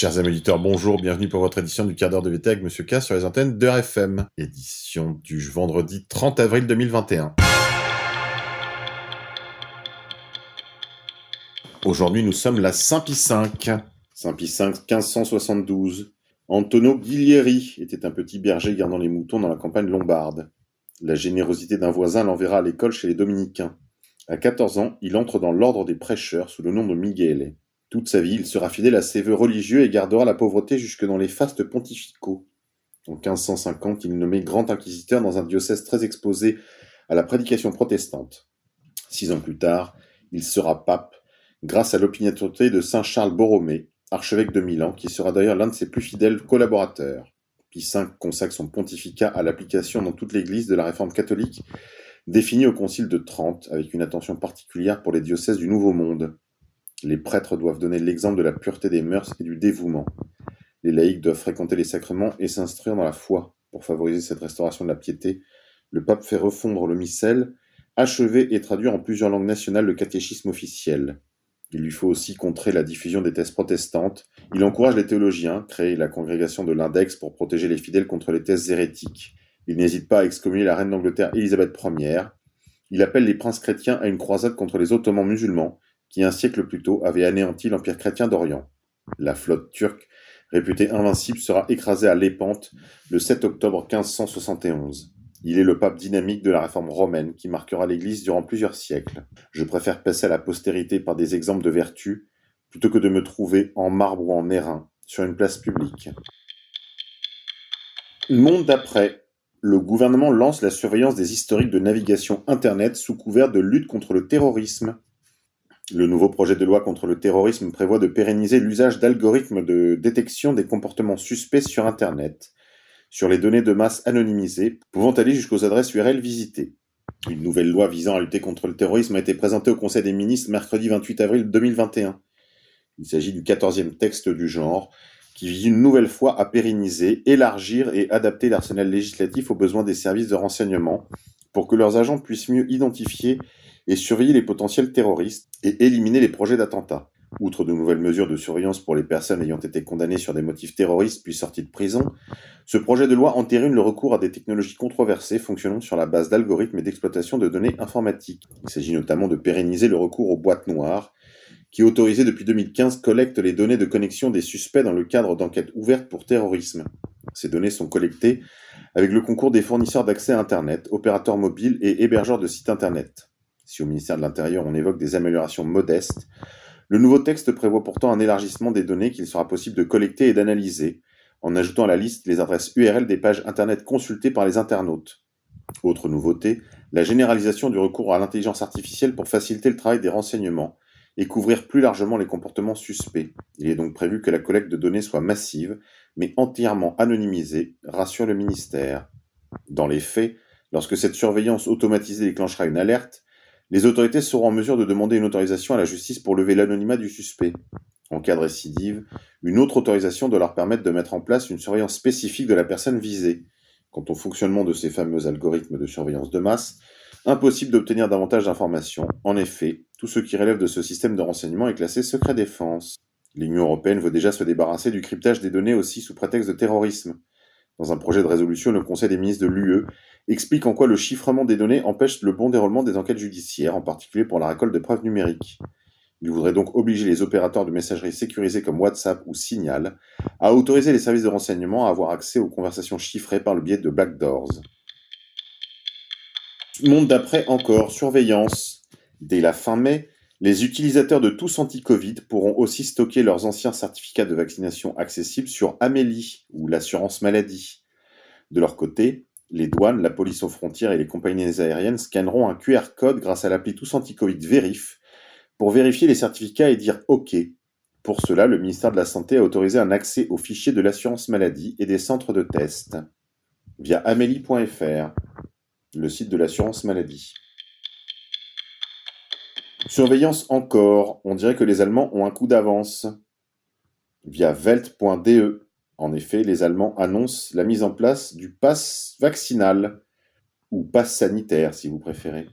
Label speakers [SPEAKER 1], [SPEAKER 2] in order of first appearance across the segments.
[SPEAKER 1] Chers amis auditeurs, bonjour, bienvenue pour votre édition du quart d'heure de VT avec Monsieur K sur les antennes de RFM. Édition du vendredi 30 avril 2021. Aujourd'hui, nous sommes la Saint-Pie V. Saint-Pie V, 1572. Antonio Guilieri était un petit berger gardant les moutons dans la campagne lombarde. La générosité d'un voisin l'enverra à l'école chez les dominicains. À 14 ans, il entre dans l'ordre des prêcheurs sous le nom de Miguel. Toute sa vie, il sera fidèle à ses vœux religieux et gardera la pauvreté jusque dans les fastes pontificaux. En 1550, il est nommé grand inquisiteur dans un diocèse très exposé à la prédication protestante. Six ans plus tard, il sera pape grâce à l'opiniâtreté de saint Charles Borromée, archevêque de Milan, qui sera d'ailleurs l'un de ses plus fidèles collaborateurs. Pie V consacre son pontificat à l'application dans toute l'Église de la réforme catholique définie au Concile de Trente, avec une attention particulière pour les diocèses du Nouveau Monde. Les prêtres doivent donner l'exemple de la pureté des mœurs et du dévouement. Les laïcs doivent fréquenter les sacrements et s'instruire dans la foi. Pour favoriser cette restauration de la piété, le pape fait refondre le missel, achever et traduire en plusieurs langues nationales le catéchisme officiel. Il lui faut aussi contrer la diffusion des thèses protestantes. Il encourage les théologiens, créer la congrégation de l'index pour protéger les fidèles contre les thèses hérétiques. Il n'hésite pas à excommunier la reine d'Angleterre Élisabeth Ier. Il appelle les princes chrétiens à une croisade contre les ottomans musulmans, qui un siècle plus tôt avaient anéanti l'empire chrétien d'Orient. La flotte turque, réputée invincible, sera écrasée à Lépante le 7 octobre 1571. Il est le pape dynamique de la réforme romaine qui marquera l'Église durant plusieurs siècles. Je préfère passer à la postérité par des exemples de vertu plutôt que de me trouver en marbre ou en airain sur une place publique. Monde d'après. Le gouvernement lance la surveillance des historiques de navigation Internet sous couvert de lutte contre le terrorisme. Le nouveau projet de loi contre le terrorisme prévoit de pérenniser l'usage d'algorithmes de détection des comportements suspects sur Internet sur les données de masse anonymisées, pouvant aller jusqu'aux adresses URL visitées. Une nouvelle loi visant à lutter contre le terrorisme a été présentée au Conseil des ministres mercredi 28 avril 2021. Il s'agit du quatorzième texte du genre, qui vise une nouvelle fois à pérenniser, élargir et adapter l'arsenal législatif aux besoins des services de renseignement, pour que leurs agents puissent mieux identifier et surveiller les potentiels terroristes et éliminer les projets d'attentats. Outre de nouvelles mesures de surveillance pour les personnes ayant été condamnées sur des motifs terroristes puis sorties de prison, ce projet de loi entérine le recours à des technologies controversées fonctionnant sur la base d'algorithmes et d'exploitation de données informatiques. Il s'agit notamment de pérenniser le recours aux boîtes noires, qui, autorisées depuis 2015, collectent les données de connexion des suspects dans le cadre d'enquêtes ouvertes pour terrorisme. Ces données sont collectées avec le concours des fournisseurs d'accès à Internet, opérateurs mobiles et hébergeurs de sites Internet. Si au ministère de l'Intérieur on évoque des améliorations modestes, le nouveau texte prévoit pourtant un élargissement des données qu'il sera possible de collecter et d'analyser, en ajoutant à la liste les adresses URL des pages Internet consultées par les internautes. Autre nouveauté, la généralisation du recours à l'intelligence artificielle pour faciliter le travail des renseignements et couvrir plus largement les comportements suspects. Il est donc prévu que la collecte de données soit massive, mais entièrement anonymisée, rassure le ministère. Dans les faits, lorsque cette surveillance automatisée déclenchera une alerte, les autorités seront en mesure de demander une autorisation à la justice pour lever l'anonymat du suspect. En cas de récidive, une autre autorisation doit leur permettre de mettre en place une surveillance spécifique de la personne visée. Quant au fonctionnement de ces fameux algorithmes de surveillance de masse, impossible d'obtenir davantage d'informations. En effet, tout ce qui relève de ce système de renseignement est classé secret défense. L'Union européenne veut déjà se débarrasser du cryptage des données aussi sous prétexte de terrorisme. Dans un projet de résolution, le Conseil des ministres de l'UE explique en quoi le chiffrement des données empêche le bon déroulement des enquêtes judiciaires, en particulier pour la récolte de preuves numériques. Il voudrait donc obliger les opérateurs de messagerie sécurisés comme WhatsApp ou Signal à autoriser les services de renseignement à avoir accès aux conversations chiffrées par le biais de backdoors. Monde d'après encore, surveillance. Dès la fin mai, les utilisateurs de tous anti-Covid pourront aussi stocker leurs anciens certificats de vaccination accessibles sur Amélie ou l'assurance maladie. De leur côté, les douanes, la police aux frontières et les compagnies aériennes scanneront un QR code grâce à l'appli Tous Anti-Covid Vérif pour vérifier les certificats et dire OK. Pour cela, le ministère de la Santé a autorisé un accès aux fichiers de l'assurance maladie et des centres de test via amélie.fr, le site de l'assurance maladie. Surveillance encore, on dirait que les Allemands ont un coup d'avance via welt.de en effet, les Allemands annoncent la mise en place du pass vaccinal, ou pass sanitaire si vous préférez.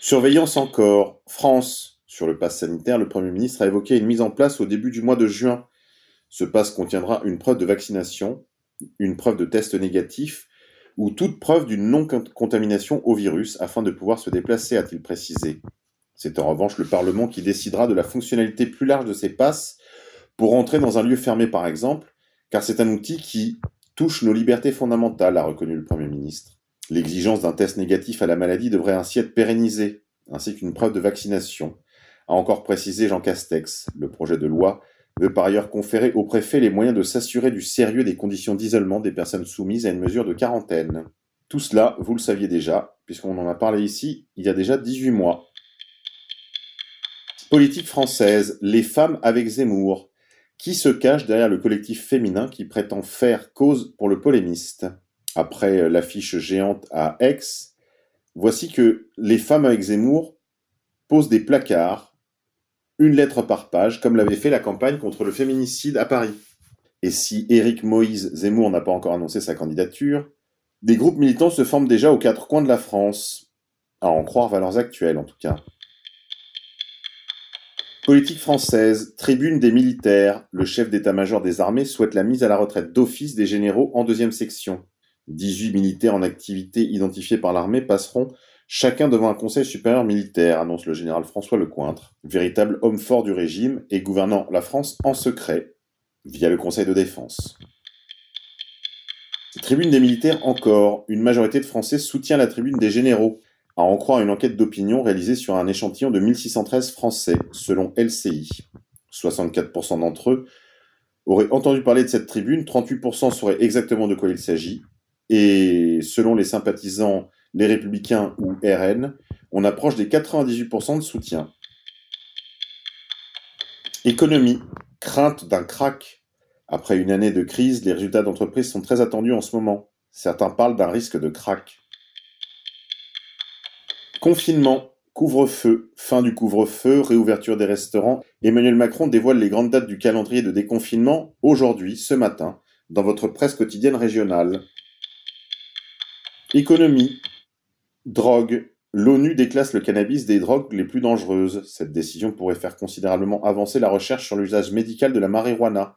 [SPEAKER 1] Surveillance encore. France. Sur le pass sanitaire, le Premier ministre a évoqué une mise en place au début du mois de juin. Ce pass contiendra une preuve de vaccination, une preuve de test négatif ou toute preuve d'une non-contamination au virus afin de pouvoir se déplacer, a-t-il précisé. C'est en revanche le Parlement qui décidera de la fonctionnalité plus large de ces passes pour entrer dans un lieu fermé par exemple, car c'est un outil qui touche nos libertés fondamentales, a reconnu le Premier ministre. L'exigence d'un test négatif à la maladie devrait ainsi être pérennisée, ainsi qu'une preuve de vaccination, a encore précisé Jean Castex. Le projet de loi veut par ailleurs conférer au préfet les moyens de s'assurer du sérieux des conditions d'isolement des personnes soumises à une mesure de quarantaine. Tout cela, vous le saviez déjà, puisqu'on en a parlé ici il y a déjà 18 mois. Politique française, les femmes avec Zemmour. Qui se cache derrière le collectif féminin qui prétend faire cause pour le polémiste? Après l'affiche géante à Aix, voici que les femmes avec Zemmour posent des placards une lettre par page, comme l'avait fait la campagne contre le féminicide à Paris. Et si Éric Moïse Zemmour n'a pas encore annoncé sa candidature, des groupes militants se forment déjà aux quatre coins de la France, à en croire valeurs actuelles en tout cas. Politique française, tribune des militaires, le chef d'état-major des armées souhaite la mise à la retraite d'office des généraux en deuxième section. 18 militaires en activité identifiés par l'armée passeront Chacun devant un conseil supérieur militaire, annonce le général François Lecointre, véritable homme fort du régime et gouvernant la France en secret, via le conseil de défense. Tribune des militaires encore, une majorité de Français soutient la tribune des généraux, à en croire une enquête d'opinion réalisée sur un échantillon de 1613 Français, selon LCI. 64% d'entre eux auraient entendu parler de cette tribune, 38% sauraient exactement de quoi il s'agit, et selon les sympathisants les Républicains ou RN, on approche des 98% de soutien. Économie. Crainte d'un crack. Après une année de crise, les résultats d'entreprise sont très attendus en ce moment. Certains parlent d'un risque de crack. Confinement. Couvre-feu, fin du couvre-feu, réouverture des restaurants. Emmanuel Macron dévoile les grandes dates du calendrier de déconfinement aujourd'hui, ce matin, dans votre presse quotidienne régionale. Économie. Drogue. L'ONU déclasse le cannabis des drogues les plus dangereuses. Cette décision pourrait faire considérablement avancer la recherche sur l'usage médical de la marijuana.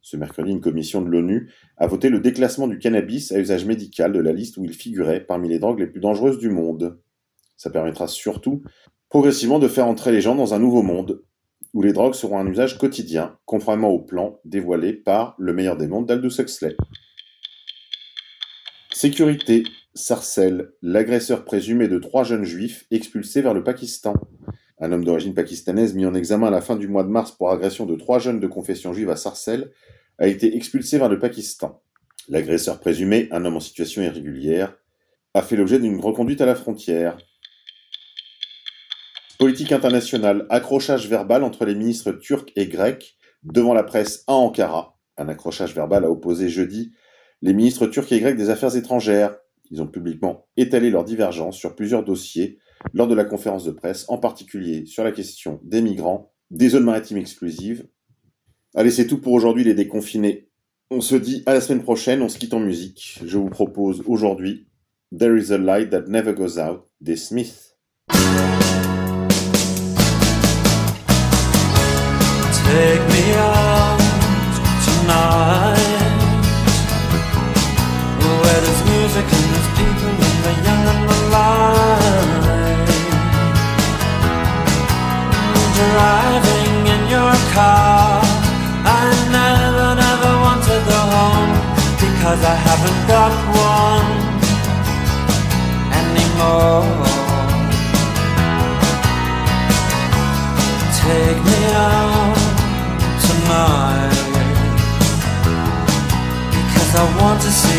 [SPEAKER 1] Ce mercredi, une commission de l'ONU a voté le déclassement du cannabis à usage médical de la liste où il figurait parmi les drogues les plus dangereuses du monde. Ça permettra surtout progressivement de faire entrer les gens dans un nouveau monde, où les drogues seront un usage quotidien, conformément au plan dévoilé par le meilleur des mondes d'Aldous Huxley. Sécurité. Sarcelle, l'agresseur présumé de trois jeunes juifs expulsés vers le Pakistan. Un homme d'origine pakistanaise mis en examen à la fin du mois de mars pour agression de trois jeunes de confession juive à Sarcelles a été expulsé vers le Pakistan. L'agresseur présumé, un homme en situation irrégulière, a fait l'objet d'une reconduite à la frontière. Politique internationale, accrochage verbal entre les ministres turcs et grecs devant la presse à Ankara. Un accrochage verbal a opposé jeudi les ministres turcs et grecs des Affaires étrangères, ils ont publiquement étalé leurs divergences sur plusieurs dossiers lors de la conférence de presse, en particulier sur la question des migrants, des zones maritimes exclusives. Allez, c'est tout pour aujourd'hui les déconfinés. On se dit à la semaine prochaine, on se quitte en musique. Je vous propose aujourd'hui There is a light that never goes out des Smiths.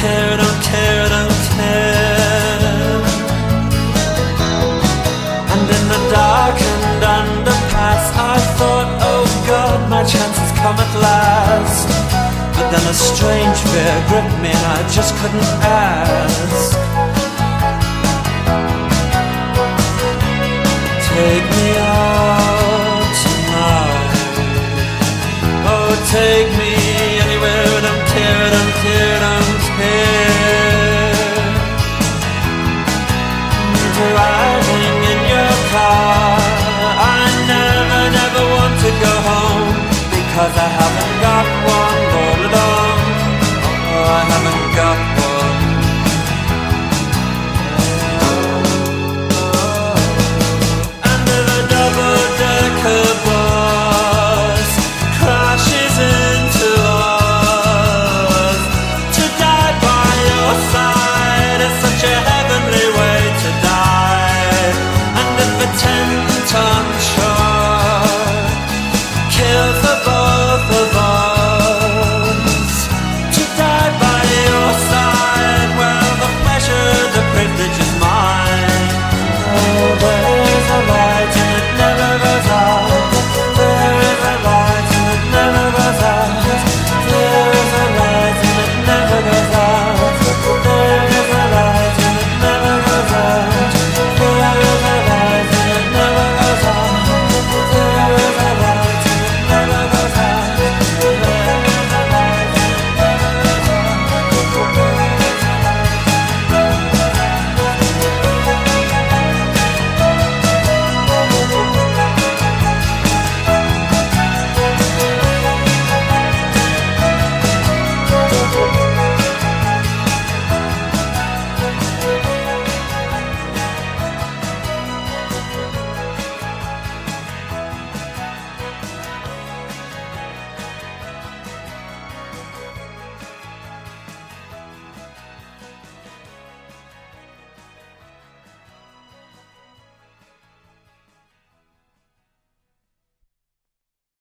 [SPEAKER 2] Care, I don't care, I don't care. And in the dark and underpass, I thought, oh God, my chance has come at last. But then a strange fear gripped me and I just couldn't ask. Take me out tonight. Oh, take